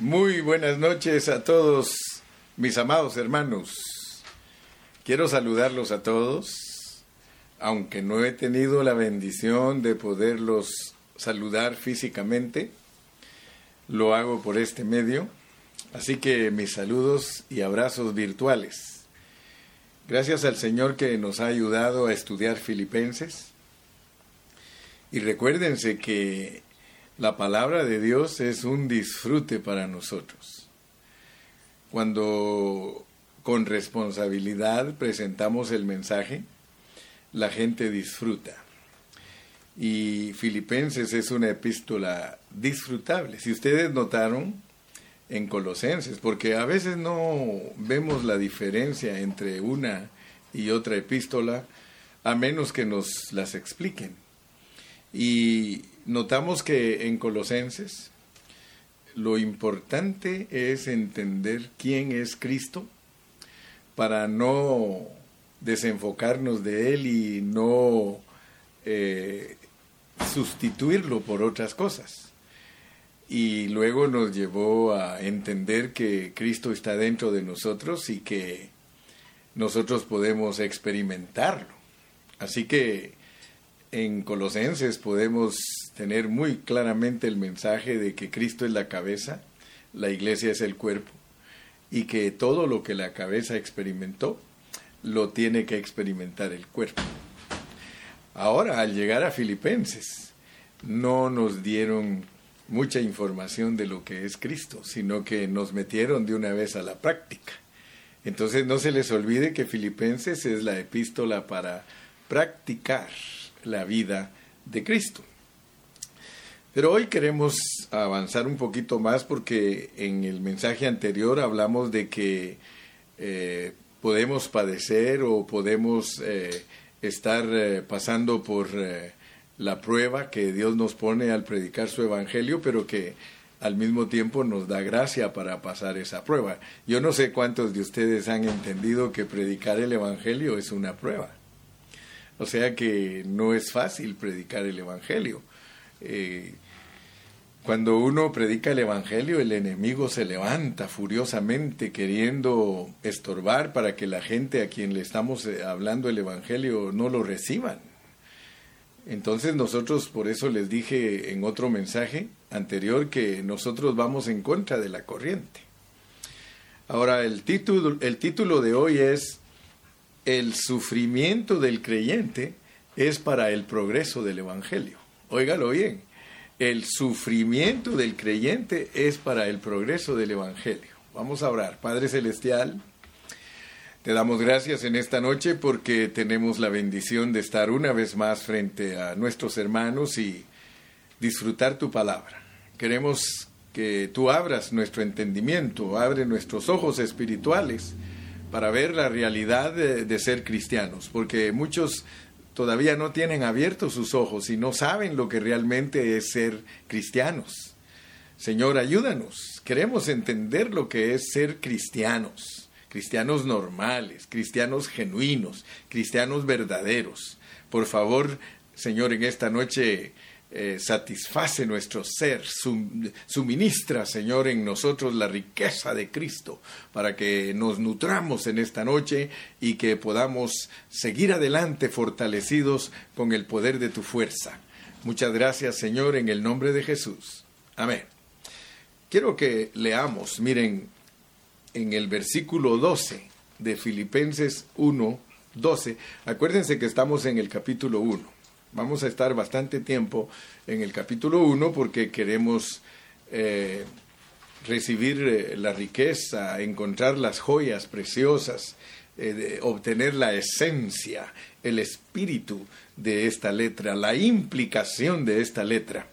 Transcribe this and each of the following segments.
Muy buenas noches a todos mis amados hermanos. Quiero saludarlos a todos, aunque no he tenido la bendición de poderlos saludar físicamente, lo hago por este medio, así que mis saludos y abrazos virtuales. Gracias al Señor que nos ha ayudado a estudiar Filipenses. Y recuérdense que la palabra de Dios es un disfrute para nosotros. Cuando con responsabilidad presentamos el mensaje, la gente disfruta. Y Filipenses es una epístola disfrutable. Si ustedes notaron en Colosenses, porque a veces no vemos la diferencia entre una y otra epístola, a menos que nos las expliquen. Y notamos que en Colosenses lo importante es entender quién es Cristo para no desenfocarnos de Él y no eh, sustituirlo por otras cosas. Y luego nos llevó a entender que Cristo está dentro de nosotros y que nosotros podemos experimentarlo. Así que en Colosenses podemos tener muy claramente el mensaje de que Cristo es la cabeza, la iglesia es el cuerpo, y que todo lo que la cabeza experimentó, lo tiene que experimentar el cuerpo. Ahora, al llegar a Filipenses, no nos dieron mucha información de lo que es Cristo, sino que nos metieron de una vez a la práctica. Entonces no se les olvide que Filipenses es la epístola para practicar la vida de Cristo. Pero hoy queremos avanzar un poquito más porque en el mensaje anterior hablamos de que eh, podemos padecer o podemos eh, estar eh, pasando por la prueba que Dios nos pone al predicar su evangelio, pero que al mismo tiempo nos da gracia para pasar esa prueba. Yo no sé cuántos de ustedes han entendido que predicar el evangelio es una prueba. O sea que no es fácil predicar el evangelio. Cuando uno predica el Evangelio, el enemigo se levanta furiosamente queriendo estorbar para que la gente a quien le estamos eh, hablando el Evangelio no lo reciban. Entonces nosotros, por eso les dije en otro mensaje anterior que nosotros vamos en contra de la corriente. Ahora, el título, el título de hoy es El sufrimiento del creyente es para el progreso del Evangelio. Óigalo bien el sufrimiento del creyente es para el progreso del Evangelio. Vamos a orar. Padre Celestial, te damos gracias en esta noche porque tenemos la bendición de estar una vez más frente a nuestros hermanos y disfrutar tu palabra. Queremos que tú abras nuestro entendimiento, abre nuestros ojos espirituales para ver la realidad de, de ser cristianos, porque muchos todavía no tienen abiertos sus ojos y no saben lo que realmente es ser cristianos. Señor, ayúdanos. Queremos entender lo que es ser cristianos, cristianos normales, cristianos genuinos, cristianos verdaderos. Por favor, Señor, en esta noche eh, satisface nuestro ser, suministra, Señor, en nosotros la riqueza de Cristo, para que nos nutramos en esta noche y que podamos seguir adelante fortalecidos con el poder de tu fuerza. Muchas gracias, Señor, en el nombre de Jesús. Amén. Quiero que leamos, miren, en el versículo 12 de Filipenses 1, 12. Acuérdense que estamos en el capítulo 1. Vamos a estar bastante tiempo en el capítulo 1 porque queremos eh, recibir eh, la riqueza, encontrar las joyas preciosas, eh, obtener la esencia, el espíritu de esta letra, la implicación de esta letra.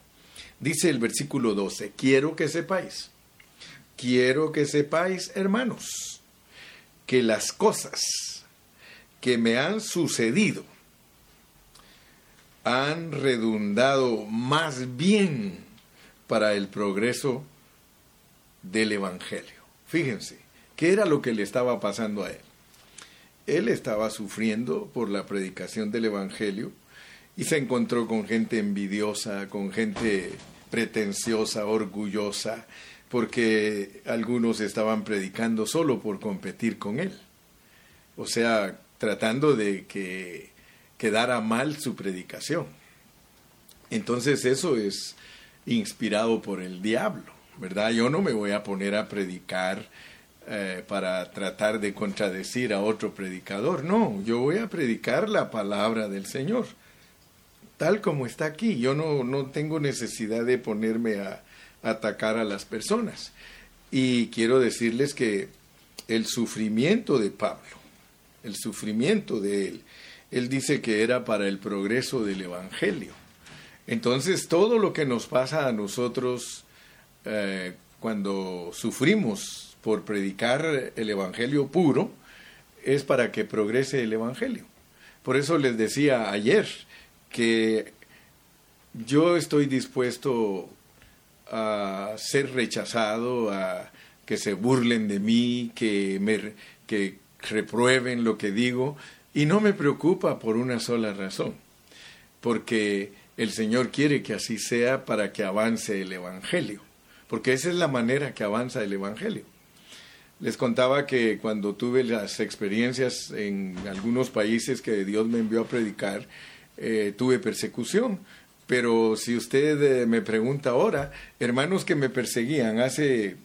Dice el versículo 12, quiero que sepáis, quiero que sepáis, hermanos, que las cosas que me han sucedido han redundado más bien para el progreso del Evangelio. Fíjense, ¿qué era lo que le estaba pasando a él? Él estaba sufriendo por la predicación del Evangelio y se encontró con gente envidiosa, con gente pretenciosa, orgullosa, porque algunos estaban predicando solo por competir con él. O sea, tratando de que quedara mal su predicación. Entonces eso es inspirado por el diablo, ¿verdad? Yo no me voy a poner a predicar eh, para tratar de contradecir a otro predicador, no, yo voy a predicar la palabra del Señor, tal como está aquí. Yo no, no tengo necesidad de ponerme a, atacar a las personas. Y quiero decirles que el sufrimiento de Pablo, el sufrimiento de él, él dice que era para el progreso del Evangelio. Entonces, todo lo que nos pasa a nosotros eh, cuando sufrimos por predicar el Evangelio puro, es para que progrese el Evangelio. Por eso les decía ayer que yo estoy dispuesto a ser rechazado, a que se burlen de mí, que me que reprueben lo que digo, y no me preocupa por una sola razón, porque el Señor quiere que así sea para que avance el Evangelio, porque esa es la manera que avanza el Evangelio. Les contaba que cuando tuve las experiencias en algunos países que Dios me envió a predicar, eh, tuve persecución pero si usted eh, me pregunta ahora, hermanos que me perseguían hace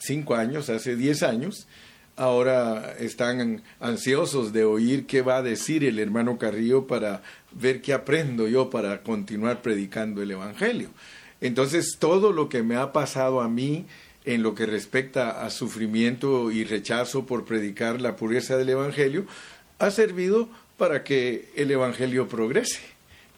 cinco años, hace diez años, ahora están ansiosos de oír qué va a decir el hermano Carrillo para ver qué aprendo yo para continuar predicando el Evangelio. Entonces, todo lo que me ha pasado a mí en lo que respecta a sufrimiento y rechazo por predicar la pureza del Evangelio, ha servido para que el Evangelio progrese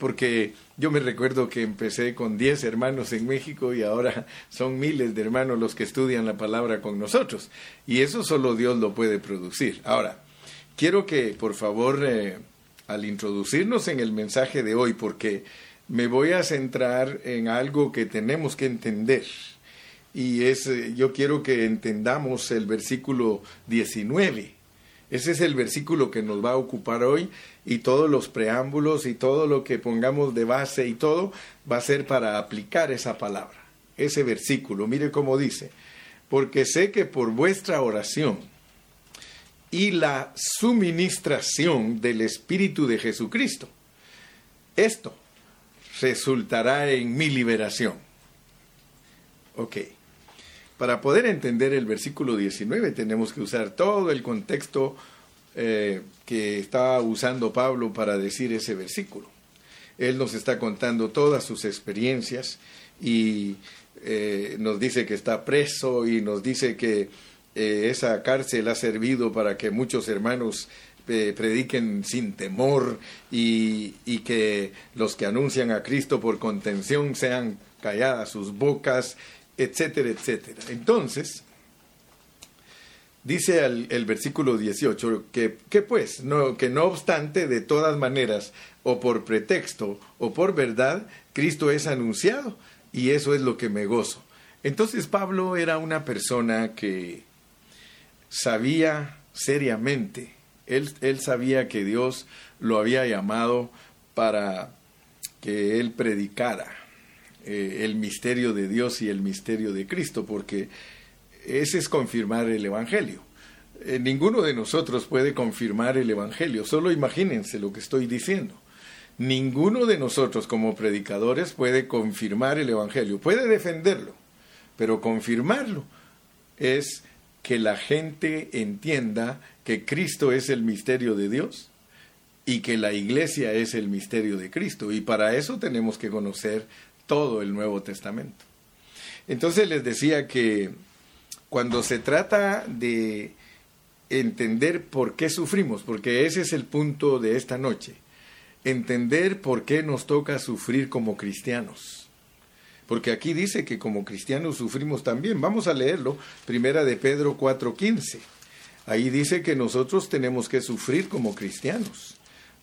porque yo me recuerdo que empecé con 10 hermanos en México y ahora son miles de hermanos los que estudian la palabra con nosotros. Y eso solo Dios lo puede producir. Ahora, quiero que por favor, eh, al introducirnos en el mensaje de hoy, porque me voy a centrar en algo que tenemos que entender. Y es, eh, yo quiero que entendamos el versículo 19 ese es el versículo que nos va a ocupar hoy y todos los preámbulos y todo lo que pongamos de base y todo va a ser para aplicar esa palabra, ese versículo. Mire cómo dice, porque sé que por vuestra oración y la suministración del Espíritu de Jesucristo, esto resultará en mi liberación. Ok. Para poder entender el versículo 19 tenemos que usar todo el contexto eh, que está usando Pablo para decir ese versículo. Él nos está contando todas sus experiencias y eh, nos dice que está preso y nos dice que eh, esa cárcel ha servido para que muchos hermanos prediquen sin temor y, y, que los que anuncian a Cristo por contención sean calladas sus bocas etcétera, etcétera. Entonces, dice el, versículo 18 que, que, pues, no, que no obstante, de todas maneras, o por pretexto o por verdad, Cristo es anunciado y eso es lo que me gozo. Entonces Pablo era una persona que sabía seriamente, él, él sabía que Dios lo había llamado para que él predicara eh, el misterio de Dios y el misterio de Cristo, porque ese es confirmar el Evangelio. Eh, ninguno de nosotros puede confirmar el Evangelio, solo imagínense lo que estoy diciendo. Ninguno de nosotros como predicadores puede confirmar el Evangelio, puede defenderlo, pero confirmarlo es que la gente entienda que Cristo es el misterio de Dios y que la iglesia es el misterio de Cristo. Y para eso tenemos que conocer todo el Nuevo Testamento. Entonces les decía que cuando se trata de entender por qué sufrimos, porque ese es el punto de esta noche, entender por qué nos toca sufrir como cristianos. Porque aquí dice que como cristianos sufrimos también. Vamos a leerlo, primera de Pedro 4:15. Ahí dice que nosotros tenemos que sufrir como cristianos.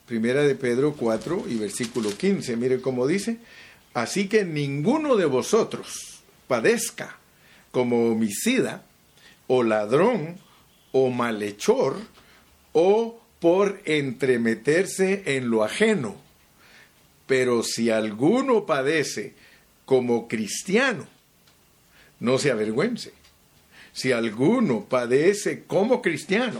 Primera de Pedro 4 y versículo 15. Mire cómo dice, Así que ninguno de vosotros padezca como homicida o ladrón o malhechor o por entremeterse en lo ajeno. Pero si alguno padece como cristiano, no se avergüence, si alguno padece como cristiano,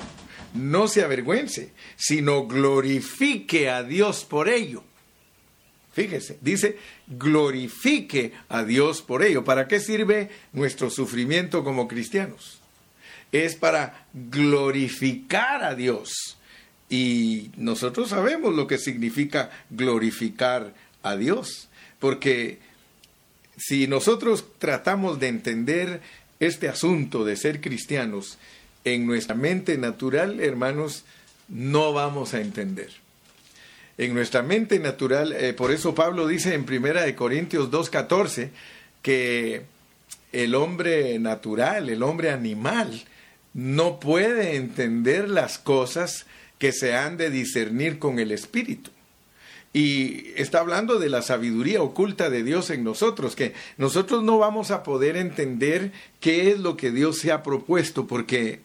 no se avergüence, sino glorifique a Dios por ello. Fíjese, dice, glorifique a Dios por ello. ¿Para qué sirve nuestro sufrimiento como cristianos? Es para glorificar a Dios. Y nosotros sabemos lo que significa glorificar a Dios, porque si nosotros tratamos de entender este asunto de ser cristianos en nuestra mente natural, hermanos, no vamos a entender. En nuestra mente natural, eh, por eso Pablo dice en Primera de Corintios 2:14 que el hombre natural, el hombre animal, no puede entender las cosas que se han de discernir con el espíritu. Y está hablando de la sabiduría oculta de Dios en nosotros, que nosotros no vamos a poder entender qué es lo que Dios se ha propuesto, porque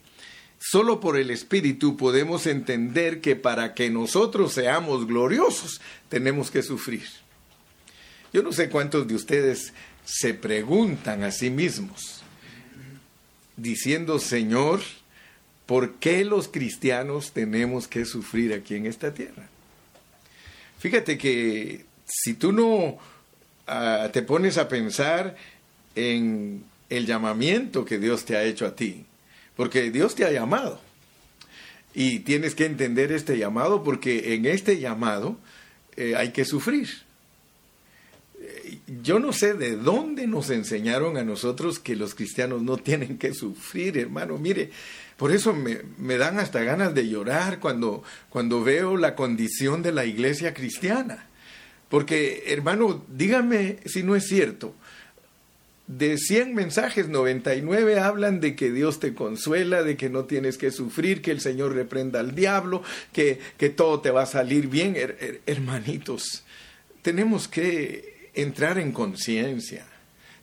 solo por el Espíritu podemos entender que para que nosotros seamos gloriosos tenemos que sufrir. Yo no sé cuántos de ustedes se preguntan a sí mismos, diciendo, Señor, ¿por qué los cristianos tenemos que sufrir aquí en esta tierra? Fíjate que si tú no ah, te pones a pensar en el llamamiento que Dios te ha hecho a ti, porque Dios te ha llamado. Y tienes que entender este llamado porque en este llamado eh, hay que sufrir. Eh, yo no sé de dónde nos enseñaron a nosotros que los cristianos no tienen que sufrir, hermano. Mire, por eso me, me, dan hasta ganas de llorar cuando, cuando veo la condición de la iglesia cristiana. Porque, hermano, dígame si no es cierto. De 100 mensajes, 99 hablan de que Dios te consuela, de que no tienes que sufrir, que el Señor reprenda al diablo, que, que todo te va a salir bien. hermanitos, tenemos que entrar en conciencia.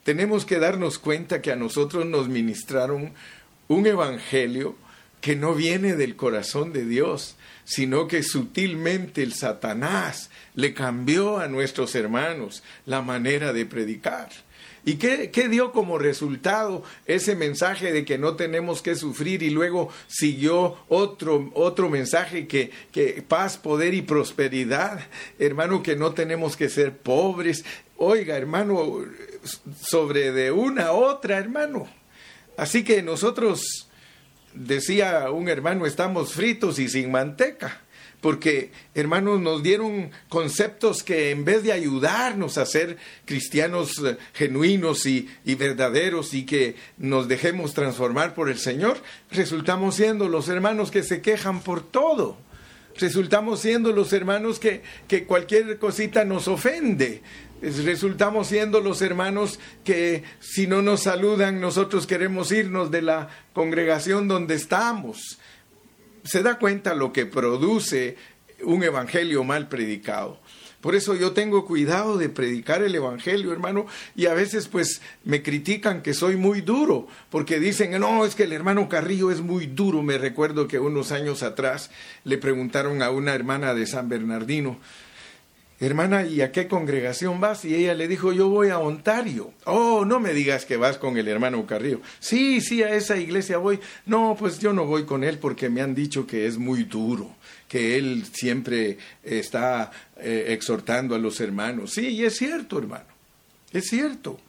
Tenemos que darnos cuenta que a nosotros nos ministraron un evangelio que no viene del corazón de Dios, sino que sutilmente el Satanás le cambió a nuestros hermanos la manera de predicar. ¿Y qué, dio como resultado ese mensaje de que no tenemos que sufrir y luego siguió otro, otro mensaje que, que paz, poder y prosperidad? Hermano, que no tenemos que ser pobres. Oiga, hermano, sobre de una otra, hermano. Así que nosotros, decía un hermano, estamos fritos y sin manteca, porque hermanos nos dieron conceptos que en vez de ayudarnos a ser cristianos eh, genuinos y, verdaderos y que nos dejemos transformar por el Señor, resultamos siendo los hermanos que se quejan por todo resultamos siendo los hermanos que, que, cualquier cosita nos ofende resultamos siendo los hermanos que si no nos saludan nosotros queremos irnos de la congregación donde estamos. Se da cuenta lo que produce un evangelio mal predicado. Por eso yo tengo cuidado de predicar el Evangelio, hermano, y a veces pues me critican que soy muy duro, porque dicen, no, es que el hermano Carrillo es muy duro. Me recuerdo que unos años atrás le preguntaron a una hermana de San Bernardino, hermana, ¿y a qué congregación vas? Y ella le dijo, yo voy a Ontario. Oh, no me digas que vas con el hermano Carrillo. Sí, sí, a esa iglesia voy. No, pues yo no voy con él porque me han dicho que es muy duro, que él siempre está eh, exhortando a los hermanos. Sí, y es cierto, hermano, es cierto.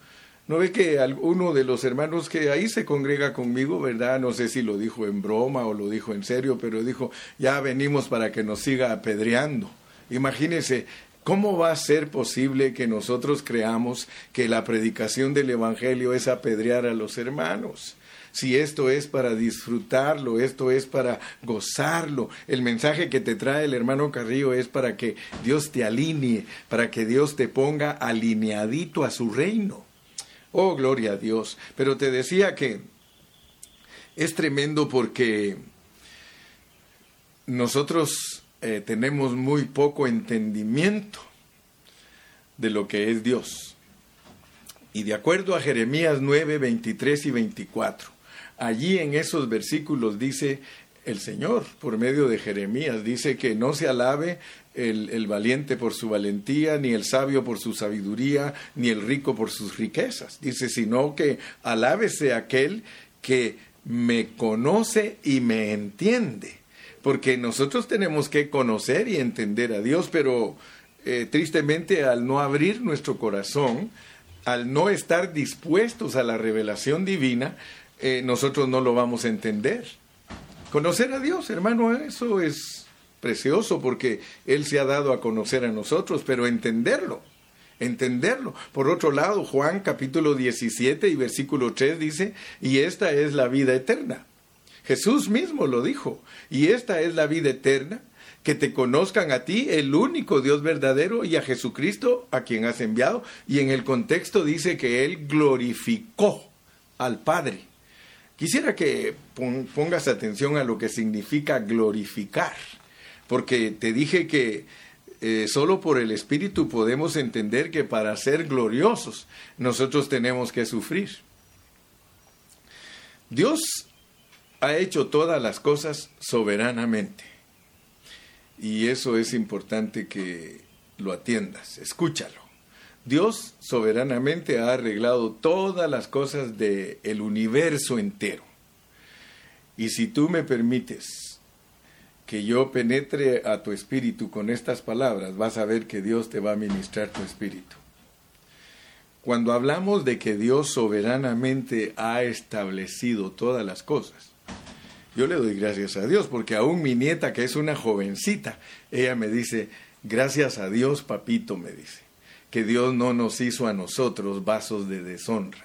¿No ve que uno de los hermanos que ahí se congrega conmigo, verdad? No sé si lo dijo en broma o lo dijo en serio, pero dijo, ya venimos para que nos siga apedreando. Imagínese, ¿Cómo va a ser posible que nosotros creamos que la predicación del Evangelio es apedrear a los hermanos? Si esto es para disfrutarlo, esto es para gozarlo. El mensaje que te trae el hermano Carrillo es para que Dios te alinee, para que Dios te ponga alineadito a su reino. Oh, gloria a Dios. Pero te decía que es tremendo porque nosotros eh, tenemos muy poco entendimiento de lo que es Dios. Y de acuerdo a Jeremías 9, 23 y 24, allí en esos versículos dice el Señor, por medio de Jeremías, dice que no se alabe el, el, valiente por su valentía, ni el sabio por su sabiduría, ni el rico por sus riquezas. Dice, sino que alábese aquel que me conoce y me entiende. Porque nosotros tenemos que conocer y entender a Dios, pero eh, tristemente al no abrir nuestro corazón, al no estar dispuestos a la revelación divina, eh, nosotros no lo vamos a entender. Conocer a Dios, hermano, eso es precioso porque Él se ha dado a conocer a nosotros, pero entenderlo, entenderlo. Por otro lado, Juan capítulo 17 y versículo 3 dice, y esta es la vida eterna. Jesús mismo lo dijo, y esta es la vida eterna, que te conozcan a ti, el único Dios verdadero, y a Jesucristo, a quien has enviado. Y en el contexto dice que Él glorificó al Padre. Quisiera que pongas atención a lo que significa glorificar, porque te dije que eh, solo por el Espíritu podemos entender que para ser gloriosos nosotros tenemos que sufrir. Dios ha hecho todas las cosas soberanamente. Y eso es importante que lo atiendas, escúchalo. Dios soberanamente ha arreglado todas las cosas del el universo entero. Y si tú me permites que yo penetre a tu espíritu con estas palabras, vas a ver que Dios te va a ministrar tu espíritu. Cuando hablamos de que Dios soberanamente ha establecido todas las cosas, yo le doy gracias a Dios, porque aún mi nieta, que es una jovencita, ella me dice, gracias a Dios, papito, me dice, que Dios no nos hizo a nosotros vasos de deshonra.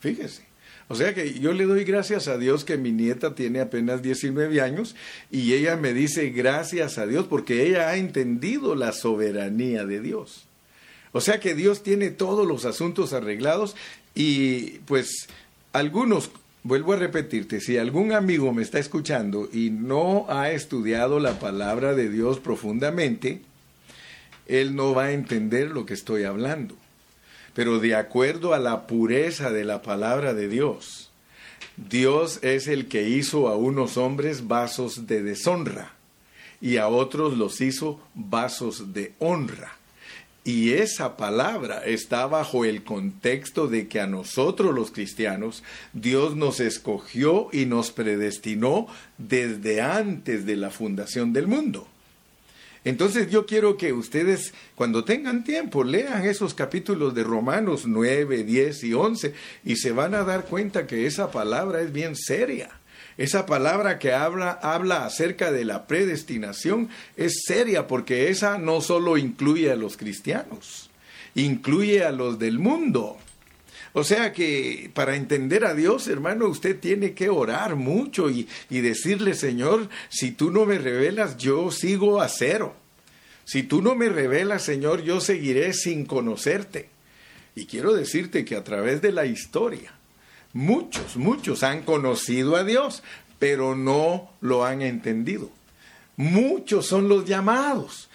Fíjese. O sea que yo le doy gracias a Dios que mi nieta tiene apenas 19 años y ella me dice gracias a Dios porque ella ha entendido la soberanía de Dios. O sea que Dios tiene todos los asuntos arreglados y pues algunos Vuelvo a repetirte, si algún amigo me está escuchando y no ha estudiado la palabra de Dios profundamente, él no va a entender lo que estoy hablando. Pero de acuerdo a la pureza de la palabra de Dios, Dios es el que hizo a unos hombres vasos de deshonra y a otros los hizo vasos de honra. Y esa palabra está bajo el contexto de que a nosotros los cristianos Dios nos escogió y nos predestinó desde antes de la fundación del mundo. Entonces yo quiero que ustedes cuando tengan tiempo lean esos capítulos de Romanos 9, 10 y 11 y se van a dar cuenta que esa palabra es bien seria. Esa palabra que habla, habla acerca de la predestinación es seria porque esa no solo incluye a los cristianos, incluye a los del mundo. O sea que para entender a Dios, hermano, usted tiene que orar mucho y, y, decirle, Señor, si tú no me revelas, yo sigo a cero. Si tú no me revelas, Señor, yo seguiré sin conocerte. Y quiero decirte que a través de la historia, Muchos, muchos han conocido a Dios, pero no lo han entendido. Muchos son los llamados,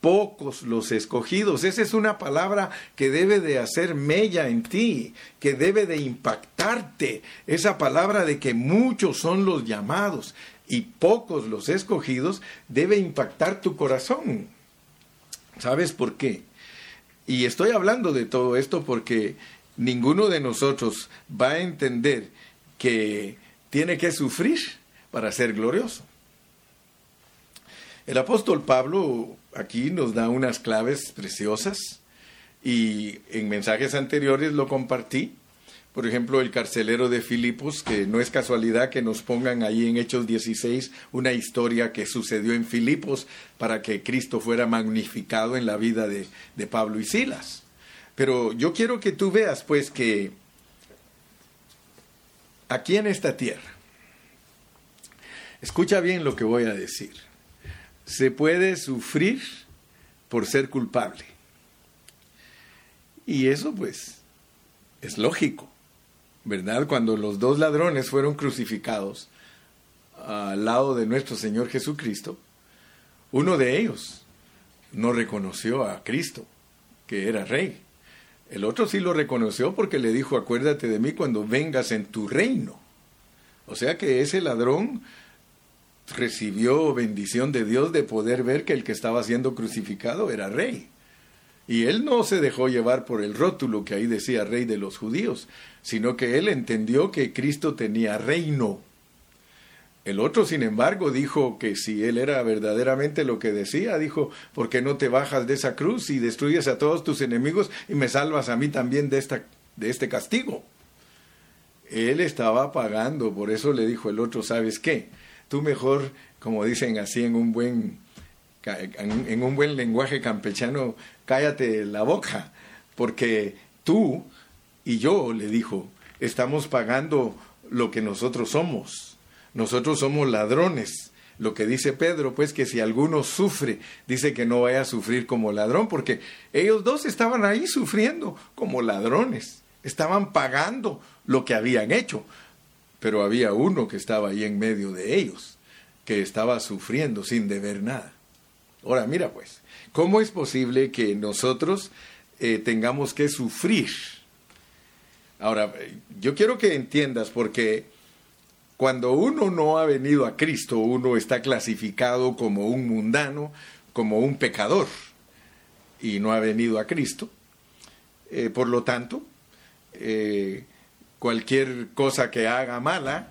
pocos los escogidos. Esa es una palabra que debe de hacer mella en ti, que debe de impactarte. Esa palabra de que muchos son los llamados y pocos los escogidos debe impactar tu corazón. ¿Sabes por qué? Y estoy hablando de todo esto porque ninguno de nosotros va a entender que tiene que sufrir para ser glorioso. El apóstol Pablo aquí nos da unas claves preciosas y en mensajes anteriores lo compartí. Por ejemplo, el carcelero de Filipos, que no es casualidad que nos pongan ahí en Hechos 16 una historia que sucedió en Filipos para que Cristo fuera magnificado en la vida de, de Pablo y Silas. Pero yo quiero que tú veas, pues, que aquí en esta tierra, escucha bien lo que voy a decir, se puede sufrir por ser culpable. Y eso, pues, es lógico, ¿verdad? Cuando los dos ladrones fueron crucificados al lado de nuestro Señor Jesucristo, uno de ellos no reconoció a Cristo, que era rey. El otro sí lo reconoció porque le dijo, acuérdate de mí cuando vengas en tu reino. O sea que ese ladrón recibió bendición de Dios de poder ver que el que estaba siendo crucificado era rey. Y él no se dejó llevar por el rótulo que ahí decía rey de los judíos, sino que él entendió que Cristo tenía reino. El otro, sin embargo, dijo que si él era verdaderamente lo que decía, dijo, ¿por qué no te bajas de esa cruz y destruyes a todos tus enemigos y me salvas a mí también de, esta, de este castigo? Él estaba pagando, por eso le dijo el otro, ¿sabes qué? Tú mejor, como dicen así en un buen, en un buen lenguaje campechano, cállate la boca, porque tú y yo, le dijo, estamos pagando lo que nosotros somos nosotros somos ladrones. Lo que dice Pedro, pues que si alguno sufre, dice que no vaya a sufrir como ladrón, porque ellos dos estaban ahí sufriendo como ladrones, estaban pagando lo que habían hecho, pero había uno que estaba ahí en medio de ellos, que estaba sufriendo sin deber nada. Ahora mira pues, ¿cómo es posible que nosotros eh, tengamos que sufrir? Ahora, yo quiero que entiendas, porque cuando uno no ha venido a Cristo, uno está clasificado como un mundano, como un pecador, y no ha venido a Cristo. Eh, por lo tanto, eh, cualquier cosa que haga mala,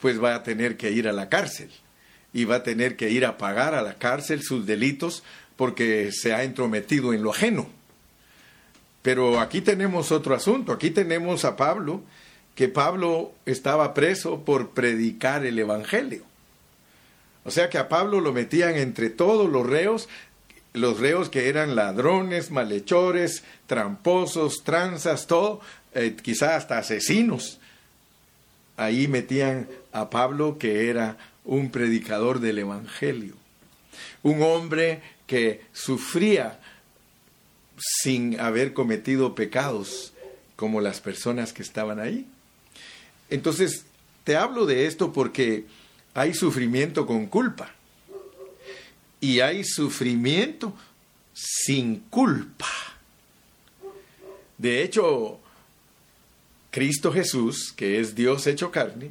pues va a tener que ir a la cárcel y va a tener que ir a pagar a la cárcel sus delitos porque se ha entrometido en lo ajeno. Pero aquí tenemos otro asunto, aquí tenemos a Pablo que Pablo estaba preso por predicar el Evangelio. O sea que a Pablo lo metían entre todos los reos, los reos que eran ladrones, malhechores, tramposos, tranzas, todo, eh, quizá hasta asesinos. Ahí metían a Pablo que era un predicador del Evangelio, un hombre que sufría sin haber cometido pecados como las personas que estaban ahí. Entonces, te hablo de esto porque hay sufrimiento con culpa y hay sufrimiento sin culpa. De hecho, Cristo Jesús, que es Dios hecho carne,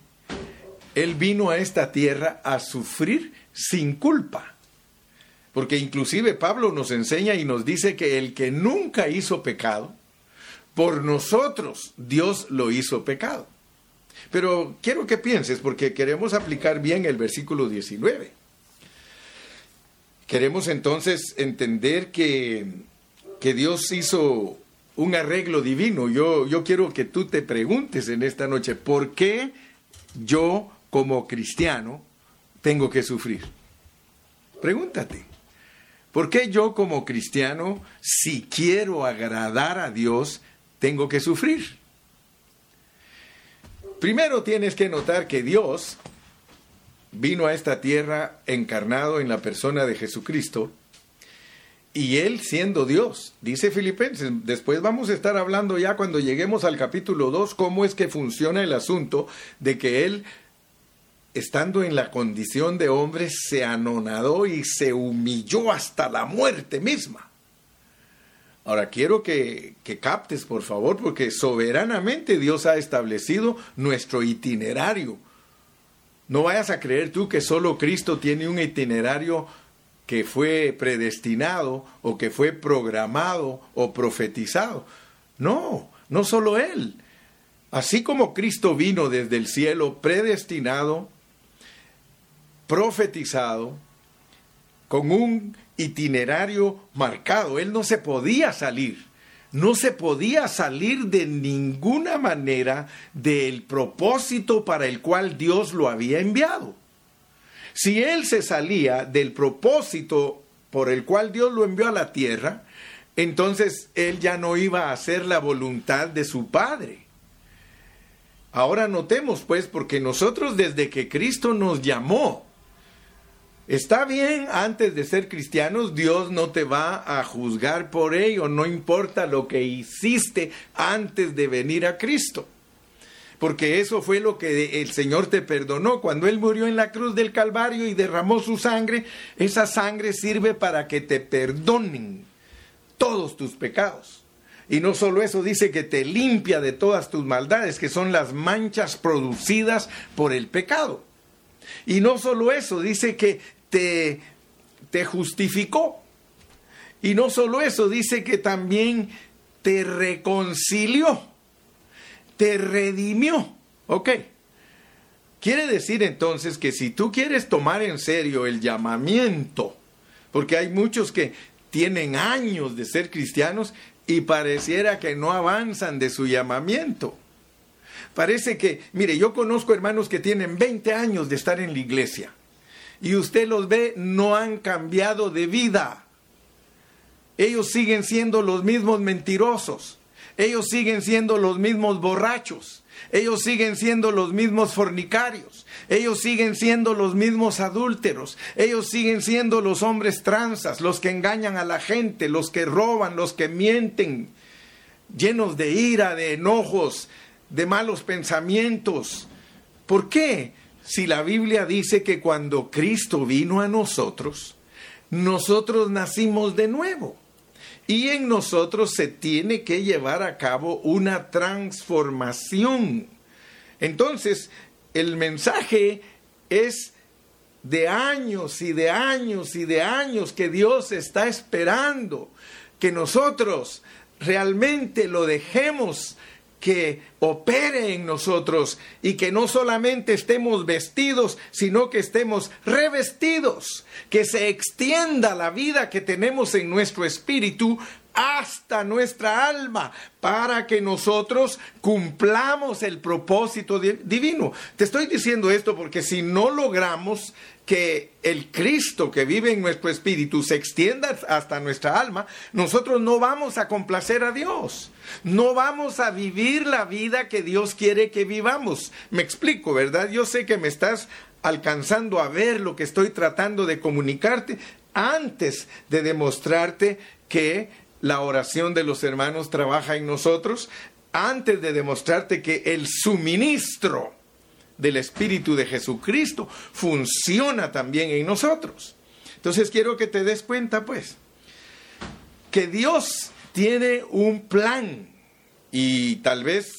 Él vino a esta tierra a sufrir sin culpa. Porque inclusive Pablo nos enseña y nos dice que el que nunca hizo pecado, por nosotros Dios lo hizo pecado. Pero quiero que pienses, porque queremos aplicar bien el versículo 19. Queremos entonces entender que, que Dios hizo un arreglo divino. Yo, yo quiero que tú te preguntes en esta noche, ¿por qué yo como cristiano tengo que sufrir? Pregúntate. ¿Por qué yo como cristiano, si quiero agradar a Dios, tengo que sufrir? Primero tienes que notar que Dios vino a esta tierra encarnado en la persona de Jesucristo y Él siendo Dios, dice Filipenses, después vamos a estar hablando ya cuando lleguemos al capítulo 2 cómo es que funciona el asunto de que Él, estando en la condición de hombre, se anonadó y se humilló hasta la muerte misma. Ahora quiero que, captes, por favor, porque soberanamente Dios ha establecido nuestro itinerario. No vayas a creer tú que solo Cristo tiene un itinerario que fue predestinado o que fue programado o profetizado. No, no solo Él. Así como Cristo vino desde el cielo predestinado, profetizado, con un itinerario marcado. Él no se podía salir. No se podía salir de ninguna manera del propósito para el cual Dios lo había enviado. Si él se salía del propósito por el cual Dios lo envió a la tierra, entonces él ya no iba a hacer la voluntad de su Padre. Ahora notemos pues, porque nosotros desde que Cristo nos llamó, Está bien, antes de ser cristianos, Dios no te va a juzgar por ello, no importa lo que hiciste antes de venir a Cristo. Porque eso fue lo que el Señor te perdonó. Cuando Él murió en la cruz del Calvario y derramó su sangre, esa sangre sirve para que te perdonen todos tus pecados. Y no solo eso, dice que te limpia de todas tus maldades, que son las manchas producidas por el pecado. Y no solo eso, dice que te, te justificó. Y no solo eso, dice que también te reconcilió, te redimió. Ok. Quiere decir entonces que si tú quieres tomar en serio el llamamiento, porque hay muchos que tienen años de ser cristianos y pareciera que no avanzan de su llamamiento. Parece que, mire, yo conozco hermanos que tienen 20 años de estar en la iglesia y usted los ve, no han cambiado de vida. Ellos siguen siendo los mismos mentirosos, ellos siguen siendo los mismos borrachos, ellos siguen siendo los mismos fornicarios, ellos siguen siendo los mismos adúlteros, ellos siguen siendo los hombres transas, los que engañan a la gente, los que roban, los que mienten, llenos de ira, de enojos, de malos pensamientos. ¿Por qué? Si la Biblia dice que cuando Cristo vino a nosotros, nosotros nacimos de nuevo. Y en nosotros se tiene que llevar a cabo una transformación. Entonces, el mensaje es de años y de años y de años que Dios está esperando que nosotros realmente lo dejemos que opere en nosotros y que no solamente estemos vestidos, sino que estemos revestidos, que se extienda la vida que tenemos en nuestro espíritu hasta nuestra alma para que nosotros cumplamos el propósito divino. Te estoy diciendo esto porque si no logramos que el Cristo que vive en nuestro espíritu se extienda hasta nuestra alma, nosotros no vamos a complacer a Dios. No vamos a vivir la vida que Dios quiere que vivamos. Me explico, ¿verdad? Yo sé que me estás alcanzando a ver lo que estoy tratando de comunicarte antes de demostrarte que la oración de los hermanos trabaja en nosotros, antes de demostrarte que el suministro del Espíritu de Jesucristo funciona también en nosotros. Entonces quiero que te des cuenta, pues, que Dios tiene un plan y tal vez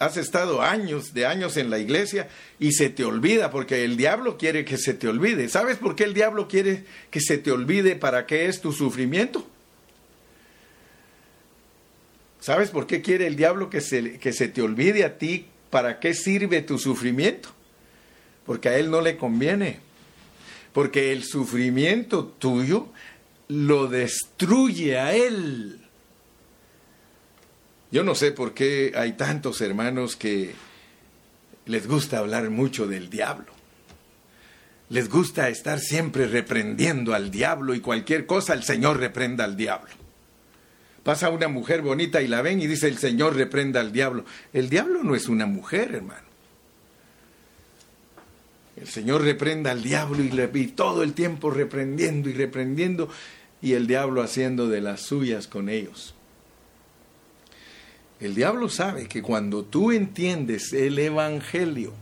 has estado años de años en la iglesia y se te olvida porque el diablo quiere que se te olvide. ¿Sabes por qué el diablo quiere que se te olvide? ¿Para qué es tu sufrimiento? ¿Sabes por qué quiere el diablo que se, que se te olvide a ti ¿para qué sirve tu sufrimiento? Porque a Él no le conviene. Porque el sufrimiento tuyo lo destruye a Él. Yo no sé por qué hay tantos hermanos que les gusta hablar mucho del diablo. Les gusta estar siempre reprendiendo al diablo y cualquier cosa el Señor reprenda al diablo. Pasa una mujer bonita y la ven y dice el Señor reprenda al diablo. El diablo no es una mujer, hermano. El Señor reprenda al diablo y, le, y todo el tiempo reprendiendo y reprendiendo y el diablo haciendo de las suyas con ellos. El diablo sabe que cuando tú entiendes el Evangelio,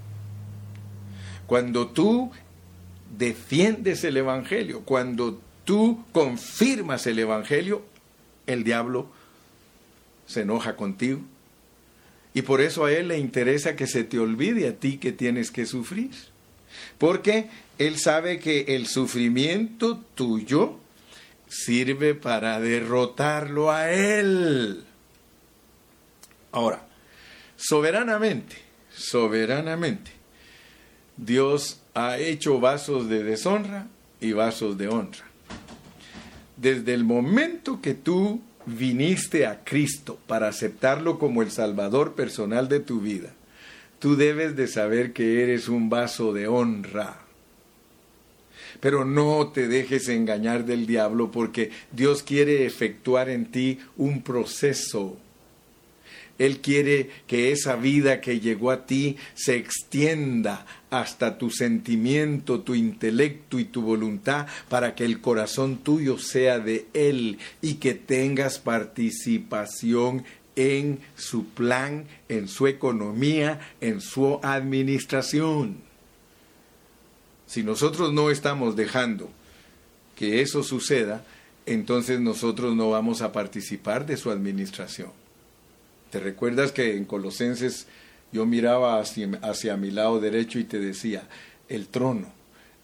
cuando tú defiendes el Evangelio, cuando tú confirmas el Evangelio, el diablo se enoja contigo. Y por eso a él le interesa que se te olvide a ti que tienes que sufrir. Porque él sabe que el sufrimiento tuyo sirve para derrotarlo a él. Ahora, soberanamente, soberanamente, Dios ha hecho vasos de deshonra y vasos de honra desde el momento que tú viniste a Cristo para aceptarlo como el Salvador personal de tu vida, tú debes de saber que eres un vaso de honra. Pero no te dejes engañar del diablo porque Dios quiere efectuar en ti un proceso él quiere que esa vida que llegó a ti se extienda hasta tu sentimiento, tu intelecto y tu voluntad para que el corazón tuyo sea de Él y que tengas participación en su plan, en su economía, en su administración. Si nosotros no estamos dejando que eso suceda, entonces nosotros no vamos a participar de su administración. ¿Te recuerdas que en Colosenses yo miraba hacia, hacia mi lado derecho y te decía, el trono,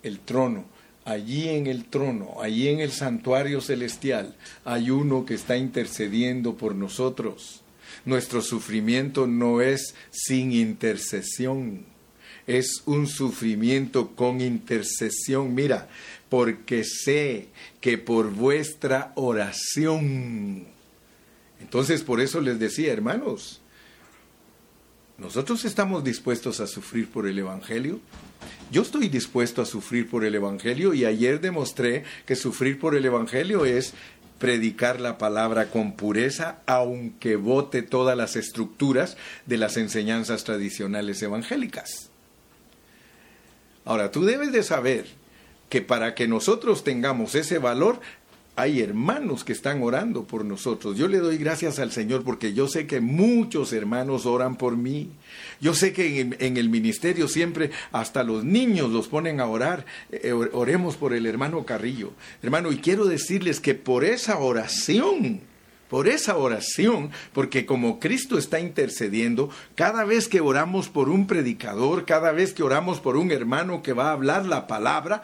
el trono, allí en el trono, allí en el santuario celestial, hay uno que está intercediendo por nosotros. Nuestro sufrimiento no es sin intercesión, es un sufrimiento con intercesión. Mira, porque sé que por vuestra oración. Entonces, por eso les decía, hermanos, nosotros estamos dispuestos a sufrir por el Evangelio. Yo estoy dispuesto a sufrir por el Evangelio y ayer demostré que sufrir por el Evangelio es predicar la palabra con pureza, aunque vote todas las estructuras de las enseñanzas tradicionales evangélicas. Ahora, tú debes de saber que para que nosotros tengamos ese valor, hay hermanos que están orando por nosotros. Yo le doy gracias al Señor porque yo sé que muchos hermanos oran por mí. Yo sé que en, el ministerio siempre hasta los niños los ponen a orar. Eh, oremos por el hermano Carrillo. Hermano, y quiero decirles que por esa oración, por esa oración, porque como Cristo está intercediendo, cada vez que oramos por un predicador, cada vez que oramos por un hermano que va a hablar la palabra,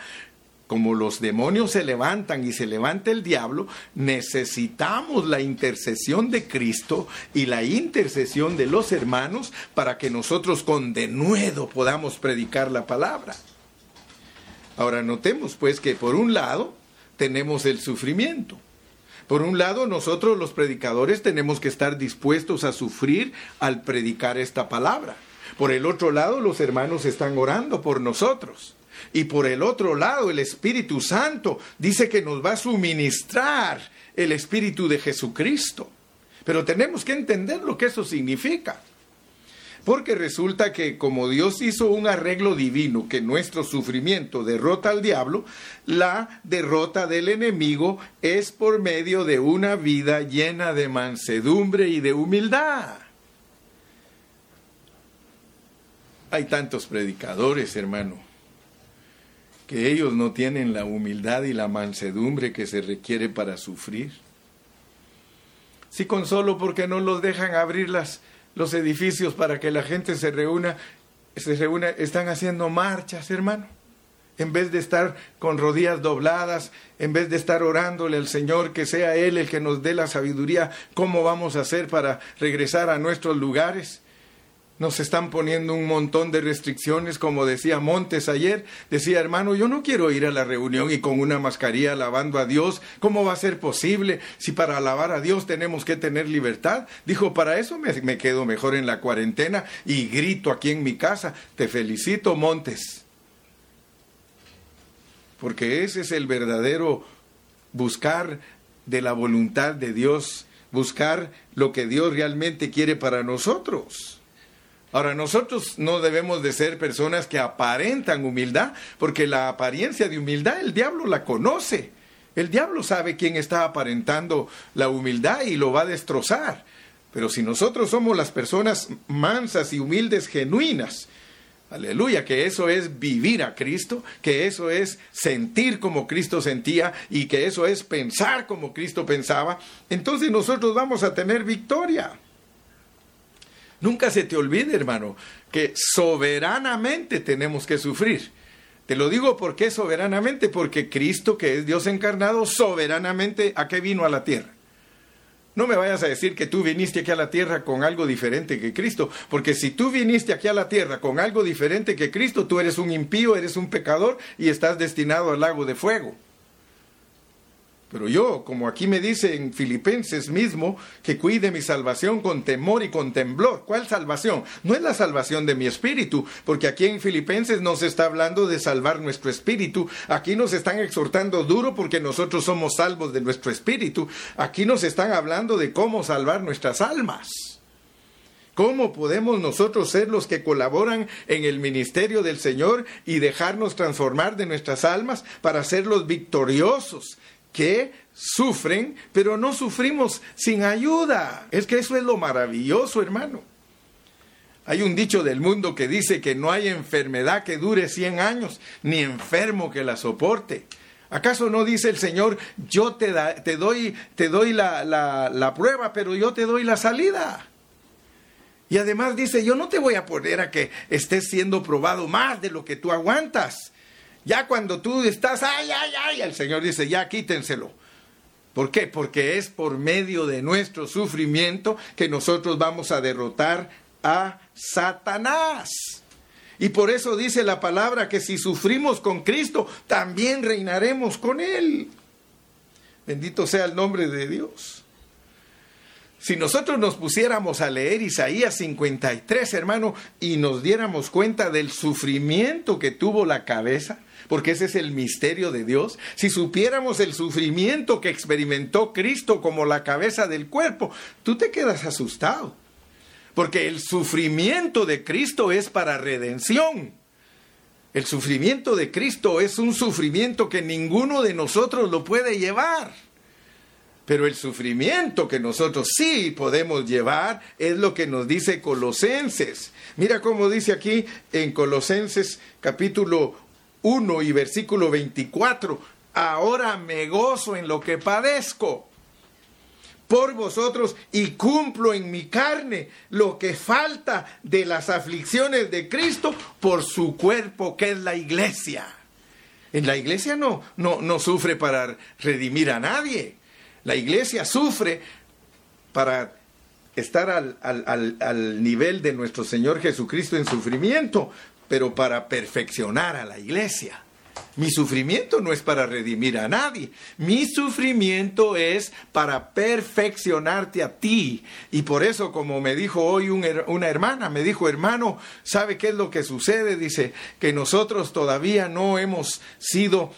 como los demonios se levantan y se levanta el diablo, necesitamos la intercesión de Cristo y la intercesión de los hermanos para que nosotros con denuedo podamos predicar la palabra. Ahora notemos pues que por un lado tenemos el sufrimiento. Por un lado, nosotros los predicadores tenemos que estar dispuestos a sufrir al predicar esta palabra. Por el otro lado, los hermanos están orando por nosotros. Y por el otro lado, el Espíritu Santo dice que nos va a suministrar el Espíritu de Jesucristo. Pero tenemos que entender lo que eso significa. Porque resulta que como Dios hizo un arreglo divino que nuestro sufrimiento derrota al diablo, la derrota del enemigo es por medio de una vida llena de mansedumbre y de humildad. Hay tantos predicadores, hermano, que ellos no tienen la humildad y la mansedumbre que se requiere para sufrir. Si con solo porque no los dejan abrir las, los edificios para que la gente se reúna, se reúna, están haciendo marchas, hermano. En vez de estar con rodillas dobladas, en vez de estar orándole al Señor, que sea Él el que nos dé la sabiduría, cómo vamos a hacer para regresar a nuestros lugares. Nos están poniendo un montón de restricciones, como decía Montes ayer. Decía, hermano, yo no quiero ir a la reunión y con una mascarilla alabando a Dios. ¿Cómo va a ser posible si para alabar a Dios tenemos que tener libertad? Dijo, para eso me, quedo mejor en la cuarentena y grito aquí en mi casa. Te felicito, Montes. Porque ese es el verdadero buscar de la voluntad de Dios, buscar lo que Dios realmente quiere para nosotros. Ahora, nosotros no debemos de ser personas que aparentan humildad, porque la apariencia de humildad el diablo la conoce. El diablo sabe quién está aparentando la humildad y lo va a destrozar. Pero si nosotros somos las personas mansas y humildes, genuinas, aleluya, que eso es vivir a Cristo, que eso es sentir como Cristo sentía y que eso es pensar como Cristo pensaba, entonces nosotros vamos a tener victoria. Nunca se te olvide, hermano, que soberanamente tenemos que sufrir. Te lo digo porque soberanamente, porque Cristo, que es Dios encarnado, soberanamente, ¿a qué vino a la tierra? No me vayas a decir que tú viniste aquí a la tierra con algo diferente que Cristo, porque si tú viniste aquí a la tierra con algo diferente que Cristo, tú eres un impío, eres un pecador y estás destinado al lago de fuego. Pero yo, como aquí me dice en Filipenses mismo, que cuide mi salvación con temor y con temblor. ¿Cuál salvación? No es la salvación de mi espíritu, porque aquí en Filipenses no se está hablando de salvar nuestro espíritu. Aquí nos están exhortando duro porque nosotros somos salvos de nuestro espíritu. Aquí nos están hablando de cómo salvar nuestras almas. ¿Cómo podemos nosotros ser los que colaboran en el ministerio del Señor y dejarnos transformar de nuestras almas para ser los victoriosos que sufren, pero no sufrimos sin ayuda. Es que eso es lo maravilloso, hermano. Hay un dicho del mundo que dice que no hay enfermedad que dure 100 años, ni enfermo que la soporte. ¿Acaso no dice el Señor, yo te, te doy, te doy la, la prueba, pero yo te doy la salida? Y además dice, yo no te voy a poner a que estés siendo probado más de lo que tú aguantas. Ya cuando tú estás, ay, ay, ay, el Señor dice, ya quítenselo. ¿Por qué? Porque es por medio de nuestro sufrimiento que nosotros vamos a derrotar a Satanás. Y por eso dice la palabra que si sufrimos con Cristo, también reinaremos con Él. Bendito sea el nombre de Dios. Si nosotros nos pusiéramos a leer Isaías 53, hermano, y nos diéramos cuenta del sufrimiento que tuvo la cabeza, porque ese es el misterio de Dios, si supiéramos el sufrimiento que experimentó Cristo como la cabeza del cuerpo, tú te quedas asustado, porque el sufrimiento de Cristo es para redención. El sufrimiento de Cristo es un sufrimiento que ninguno de nosotros lo puede llevar. Pero el sufrimiento que nosotros sí podemos llevar es lo que nos dice Colosenses. Mira cómo dice aquí en Colosenses capítulo 1 y versículo 24. Ahora me gozo en lo que padezco por vosotros y cumplo en mi carne lo que falta de las aflicciones de Cristo por su cuerpo que es la iglesia. En la iglesia no, no, no sufre para redimir a nadie. La iglesia sufre para estar al, al, nivel de nuestro Señor Jesucristo en sufrimiento, pero para perfeccionar a la iglesia. Mi sufrimiento no es para redimir a nadie. Mi sufrimiento es para perfeccionarte a ti. Y por eso, como me dijo hoy una hermana, me dijo, hermano, ¿sabe qué es lo que sucede? Dice que nosotros todavía no hemos sido...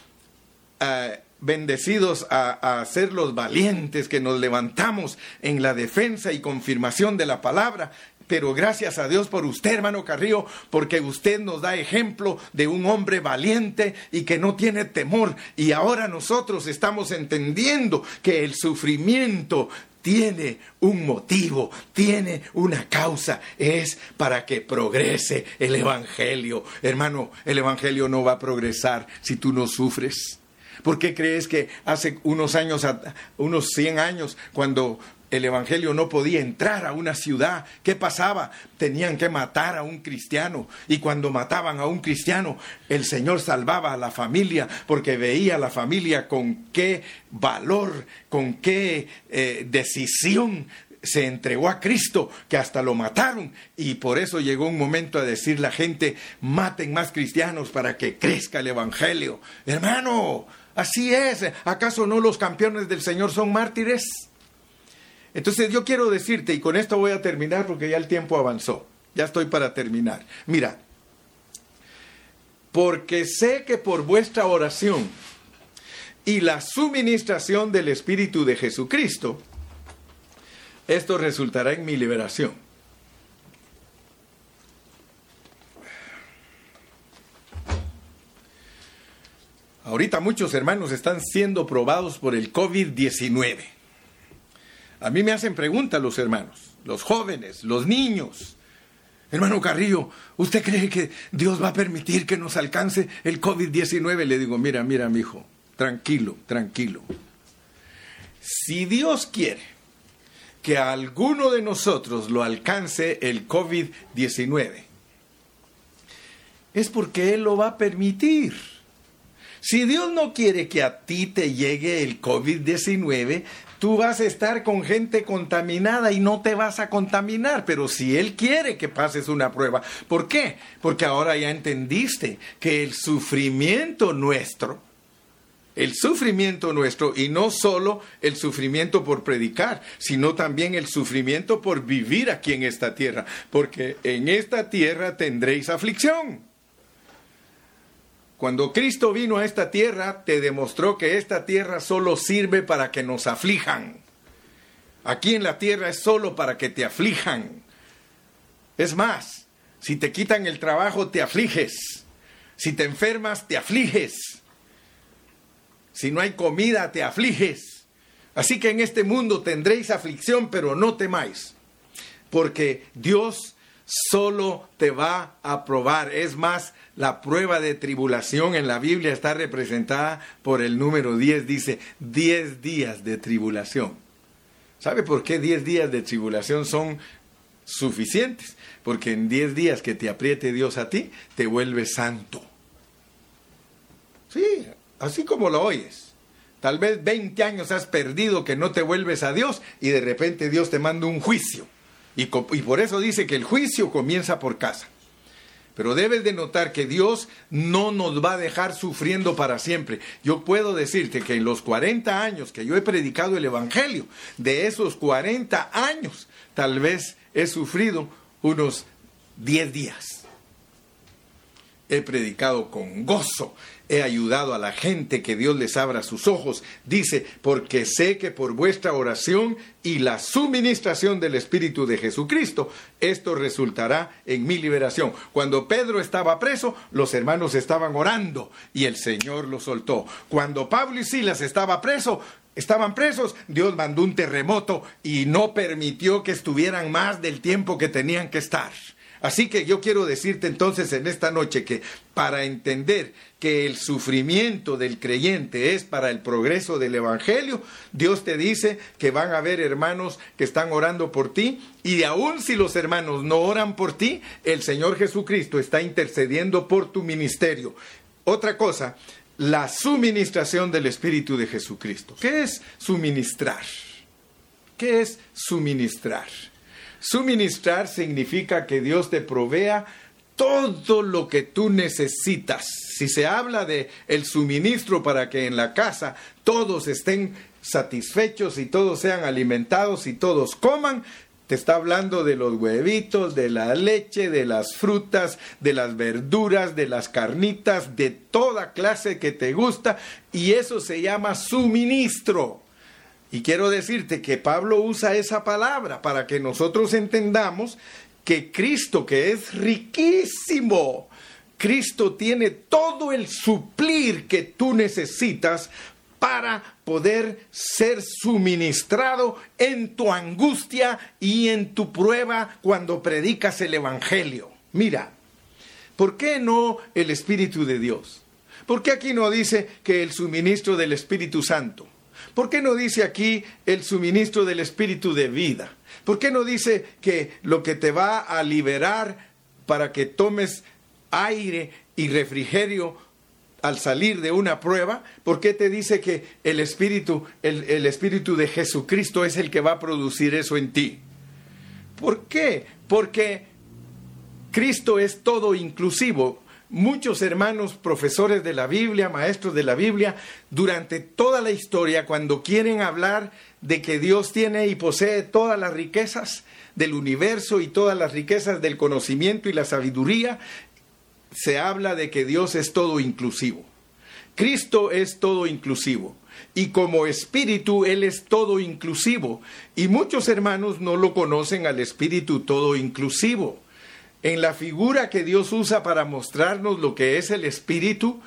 Eh, bendecidos a, ser los valientes que nos levantamos en la defensa y confirmación de la palabra. Pero gracias a Dios por usted, hermano Carrillo, porque usted nos da ejemplo de un hombre valiente y que no tiene temor. Y ahora nosotros estamos entendiendo que el sufrimiento tiene un motivo, tiene una causa, es para que progrese el Evangelio. Hermano, el Evangelio no va a progresar si tú no sufres. ¿Por qué crees que hace unos años, unos 100 años, cuando el Evangelio no podía entrar a una ciudad. ¿Qué pasaba? Tenían que matar a un cristiano. Y cuando mataban a un cristiano, el Señor salvaba a la familia porque veía a la familia con qué valor, con qué eh, decisión se entregó a Cristo, que hasta lo mataron. Y por eso llegó un momento a decir la gente, maten más cristianos para que crezca el Evangelio. Hermano, Así es. ¿Acaso no los campeones del Señor son mártires? Entonces yo quiero decirte, y con esto voy a terminar porque ya el tiempo avanzó. Ya estoy para terminar. Mira, porque sé que por vuestra oración y la suministración del Espíritu de Jesucristo, esto resultará en mi liberación. Ahorita muchos hermanos están siendo probados por el COVID-19. A mí me hacen preguntas los hermanos, los jóvenes, los niños. Hermano Carrillo, ¿usted cree que Dios va a permitir que nos alcance el COVID-19? Le digo, mira, mira, mi hijo, tranquilo, tranquilo. Si Dios quiere que a alguno de nosotros lo alcance el COVID-19, es porque Él lo va a permitir. Si Dios no quiere que a ti te llegue el COVID-19, tú vas a estar con gente contaminada y no te vas a contaminar, pero si Él quiere que pases una prueba, ¿por qué? Porque ahora ya entendiste que el sufrimiento nuestro, el sufrimiento nuestro, y no solo el sufrimiento por predicar, sino también el sufrimiento por vivir aquí en esta tierra, porque en esta tierra tendréis aflicción. Cuando Cristo vino a esta tierra, te demostró que esta tierra solo sirve para que nos aflijan. Aquí en la tierra es solo para que te aflijan. Es más, si te quitan el trabajo, te afliges. Si te enfermas, te afliges. Si no hay comida, te afliges. Así que en este mundo tendréis aflicción, pero no temáis, porque Dios solo te va a probar. Es más, la prueba de tribulación en la Biblia está representada por el número 10, dice 10 días de tribulación. ¿Sabe por qué 10 días de tribulación son suficientes? Porque en 10 días que te apriete Dios a ti, te vuelves santo. así como lo oyes. Tal vez 20 años has perdido que no te vuelves a Dios y de repente Dios te manda un juicio. Y, y por eso dice que el juicio comienza por casa. Pero debes de notar que Dios no nos va a dejar sufriendo para siempre. Yo puedo decirte que en los 40 años que yo he predicado el Evangelio, de esos 40 años, tal vez he sufrido unos 10 días. He predicado con gozo, he ayudado a la gente que Dios les abra sus ojos. Dice, porque sé que por vuestra oración y la suministración del Espíritu de Jesucristo, esto resultará en mi liberación. Cuando Pedro estaba preso, los hermanos estaban orando y el Señor lo soltó. Cuando Pablo y Silas estaban presos, estaban presos, Dios mandó un terremoto y no permitió que estuvieran más del tiempo que tenían que estar. Así que yo quiero decirte entonces en esta noche que para entender que el sufrimiento del creyente es para el progreso del Evangelio, Dios te dice que van a haber hermanos que están orando por ti y aun si los hermanos no oran por ti, el Señor Jesucristo está intercediendo por tu ministerio. Otra cosa, la suministración del Espíritu de Jesucristo. ¿Qué es suministrar? ¿Qué es suministrar? Suministrar significa que Dios te provea todo lo que tú necesitas. Si se habla de el suministro para que en la casa todos estén satisfechos y todos sean alimentados y todos coman, te está hablando de los huevitos, de la leche, de las frutas, de las verduras, de las carnitas, de toda clase que te gusta, y eso se llama suministro. Y quiero decirte que Pablo usa esa palabra para que nosotros entendamos que Cristo, que es riquísimo, Cristo tiene todo el suplir que tú necesitas para poder ser suministrado en tu angustia y en tu prueba cuando predicas el Evangelio. Mira, ¿por qué no el Espíritu de Dios? ¿Por qué aquí no dice que el suministro del Espíritu Santo? ¿Por qué no dice aquí el suministro del espíritu de vida? ¿Por qué no dice que lo que te va a liberar para que tomes aire y refrigerio al salir de una prueba? ¿Por qué te dice que el espíritu, el, el espíritu de Jesucristo es el que va a producir eso en ti? ¿Por qué? Porque Cristo es todo inclusivo. Muchos hermanos, profesores de la Biblia, maestros de la Biblia, durante toda la historia, cuando quieren hablar de que Dios tiene y posee todas las riquezas del universo y todas las riquezas del conocimiento y la sabiduría, se habla de que Dios es todo inclusivo. Cristo es todo inclusivo. Y como espíritu, Él es todo inclusivo. Y muchos hermanos no lo conocen al espíritu todo inclusivo en la figura que Dios usa para mostrarnos lo que es el Espíritu,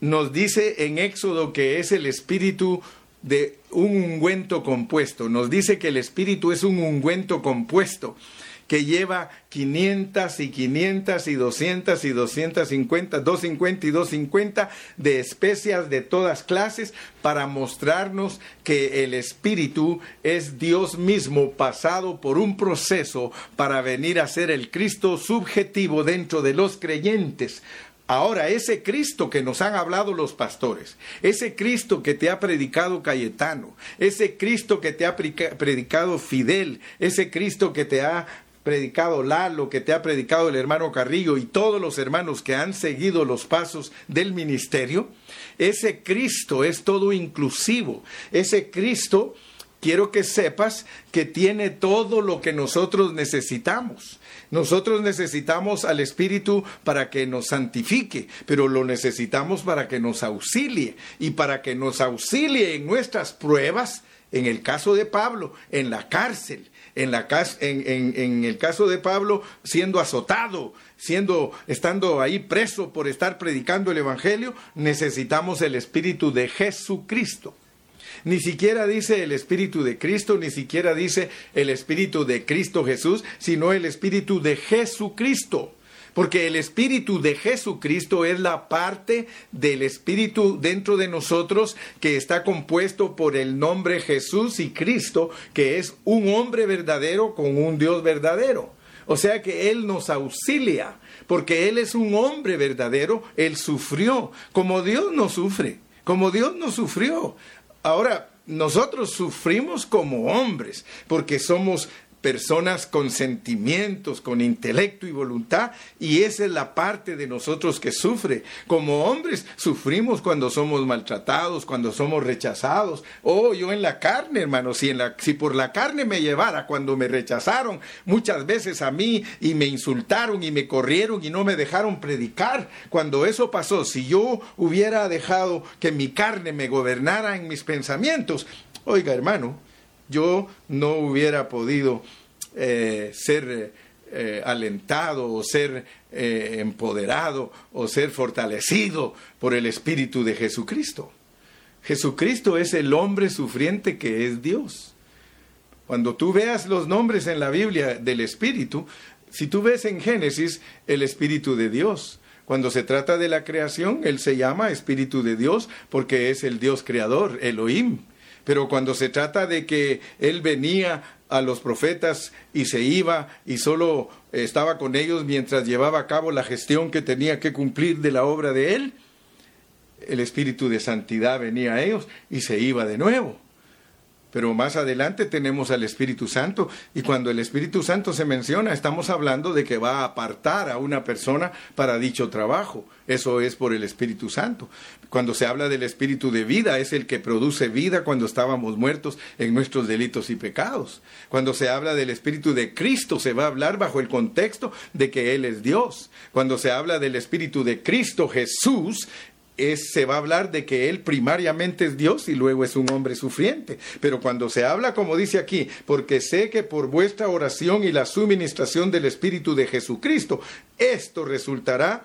nos dice en Éxodo que es el Espíritu de un ungüento compuesto. Nos dice que el Espíritu es un ungüento compuesto que lleva 500 y 500 y 200 y 250, 250 y 250 de especias de todas clases para mostrarnos que el Espíritu es Dios mismo pasado por un proceso para venir a ser el Cristo subjetivo dentro de los creyentes. Ahora, ese Cristo que nos han hablado los pastores, ese Cristo que te ha predicado Cayetano, ese Cristo que te ha predicado Fidel, ese Cristo que te ha predicado Lalo, que te ha predicado el hermano Carrillo y todos los hermanos que han seguido los pasos del ministerio, ese Cristo es todo inclusivo. Ese Cristo, quiero que sepas que tiene todo lo que nosotros necesitamos. Nosotros necesitamos al Espíritu para que nos santifique, pero lo necesitamos para que nos auxilie y para que nos auxilie en nuestras pruebas, en el caso de Pablo, en la cárcel, en, la, en, en, el caso de Pablo, siendo azotado, siendo, estando ahí preso por estar predicando el Evangelio, necesitamos el Espíritu de Jesucristo. Ni siquiera dice el Espíritu de Cristo, ni siquiera dice el Espíritu de Cristo Jesús, sino el Espíritu de Jesucristo. Porque el Espíritu de Jesucristo es la parte del Espíritu dentro de nosotros que está compuesto por el nombre Jesús y Cristo, que es un hombre verdadero con un Dios verdadero. O sea que Él nos auxilia, porque Él es un hombre verdadero, Él sufrió, como Dios no sufre. como Dios no sufrió. Ahora, nosotros sufrimos como hombres, porque somos personas con sentimientos, con intelecto y voluntad, y esa es la parte de nosotros que sufre. Como hombres sufrimos cuando somos maltratados, cuando somos rechazados. Oh, yo en la carne, hermano, si, en la, si por la carne me llevara cuando me rechazaron muchas veces a mí y me insultaron y me corrieron y no me dejaron predicar, cuando eso pasó, si yo hubiera dejado que mi carne me gobernara en mis pensamientos, oiga hermano, yo no hubiera podido eh, ser eh, alentado o ser eh, empoderado o ser fortalecido por el Espíritu de Jesucristo. Jesucristo es el hombre sufriente que es Dios. Cuando tú veas los nombres en la Biblia del Espíritu, si tú ves en Génesis el Espíritu de Dios, cuando se trata de la creación, Él se llama Espíritu de Dios porque es el Dios creador, Elohim. Pero cuando se trata de que Él venía a los profetas y se iba y solo estaba con ellos mientras llevaba a cabo la gestión que tenía que cumplir de la obra de Él, el Espíritu de Santidad venía a ellos y se iba de nuevo. Pero más adelante tenemos al Espíritu Santo y cuando el Espíritu Santo se menciona estamos hablando de que va a apartar a una persona para dicho trabajo. Eso es por el Espíritu Santo. Cuando se habla del Espíritu de vida es el que produce vida cuando estábamos muertos en nuestros delitos y pecados. Cuando se habla del Espíritu de Cristo se va a hablar bajo el contexto de que Él es Dios. Cuando se habla del Espíritu de Cristo Jesús se va a hablar de que él primariamente es Dios y luego es un hombre sufriente. Pero cuando se habla, como dice aquí, porque sé que por vuestra oración y la suministración del Espíritu de Jesucristo, esto resultará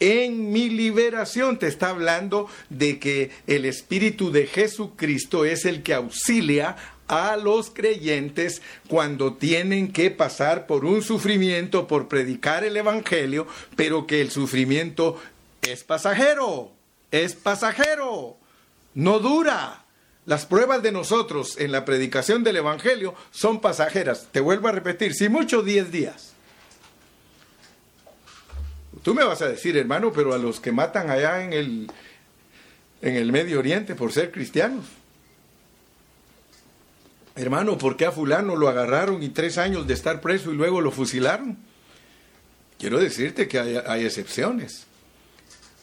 en mi liberación. Te está hablando de que el Espíritu de Jesucristo es el que auxilia a los creyentes cuando tienen que pasar por un sufrimiento, por predicar el Evangelio, pero que el sufrimiento es pasajero es pasajero, no dura. Las pruebas de nosotros en la predicación del Evangelio son pasajeras. Te vuelvo a repetir, si mucho, diez días. Tú me vas a decir, hermano, pero a los que matan allá en el, en el Medio Oriente por ser cristianos. Hermano, ¿por qué a fulano lo agarraron y tres años de estar preso y luego lo fusilaron? Quiero decirte que hay excepciones.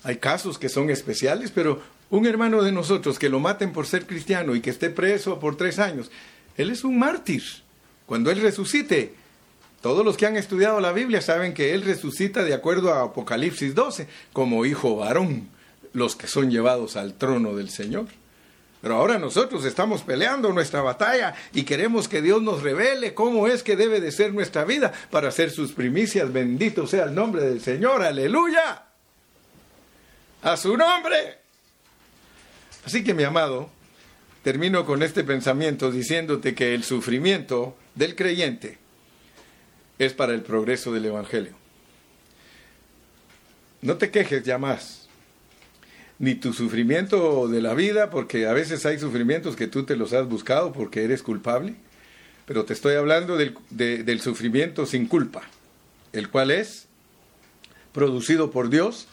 Hay casos que son especiales, pero un hermano de nosotros que lo maten por ser cristiano y que esté preso por tres años, él es un mártir. Cuando él resucite, todos los que han estudiado la Biblia saben que él resucita de acuerdo a Apocalipsis 12 como hijo varón, los que son llevados al trono del Señor. Pero ahora nosotros estamos peleando nuestra batalla y queremos que Dios nos revele cómo es que debe de ser nuestra vida para hacer sus primicias. Bendito sea el nombre del Señor. Aleluya a su nombre. Así que mi amado, termino con este pensamiento diciéndote que el sufrimiento del creyente es para el progreso del Evangelio. No te quejes ya más, ni tu sufrimiento de la vida, porque a veces hay sufrimientos que tú te los has buscado porque eres culpable, pero te estoy hablando del, del sufrimiento sin culpa, el cual es producido por Dios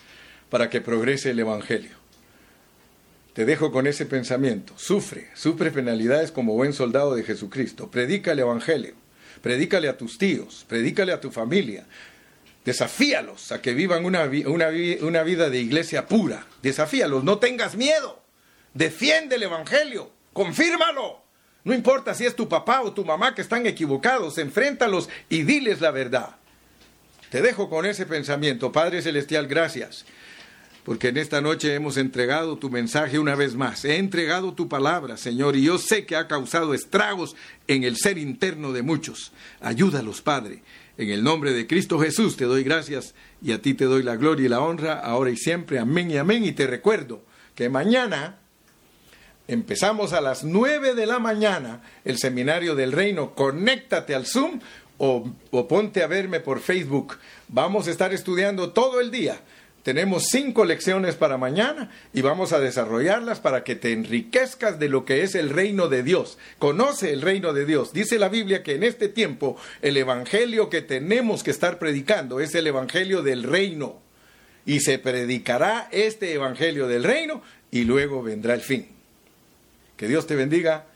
para que progrese el Evangelio. Te dejo con ese pensamiento. Sufre, sufre penalidades como buen soldado de Jesucristo. Predica el Evangelio. Predícale a tus tíos, predícale a tu familia. Desafíalos a que vivan una, vida de iglesia pura. Desafíalos, no tengas miedo. Defiende el Evangelio. Confírmalo. No importa si es tu papá o tu mamá que están equivocados, enfréntalos y diles la verdad. Te dejo con ese pensamiento. Padre Celestial, gracias porque en esta noche hemos entregado tu mensaje una vez más. He entregado tu palabra, Señor, y yo sé que ha causado estragos en el ser interno de muchos. Ayúdalos, Padre. En el nombre de Cristo Jesús te doy gracias y a ti te doy la gloria y la honra, ahora y siempre. Amén y amén. Y te recuerdo que mañana empezamos a las nueve de la mañana el seminario del reino. Conéctate al Zoom o, o ponte a verme por Facebook. Vamos a estar estudiando todo el día tenemos cinco lecciones para mañana y vamos a desarrollarlas para que te enriquezcas de lo que es el reino de Dios. Conoce el reino de Dios. Dice la Biblia que en este tiempo el evangelio que tenemos que estar predicando es el evangelio del reino. Y se predicará este evangelio del reino y luego vendrá el fin. Que Dios te bendiga.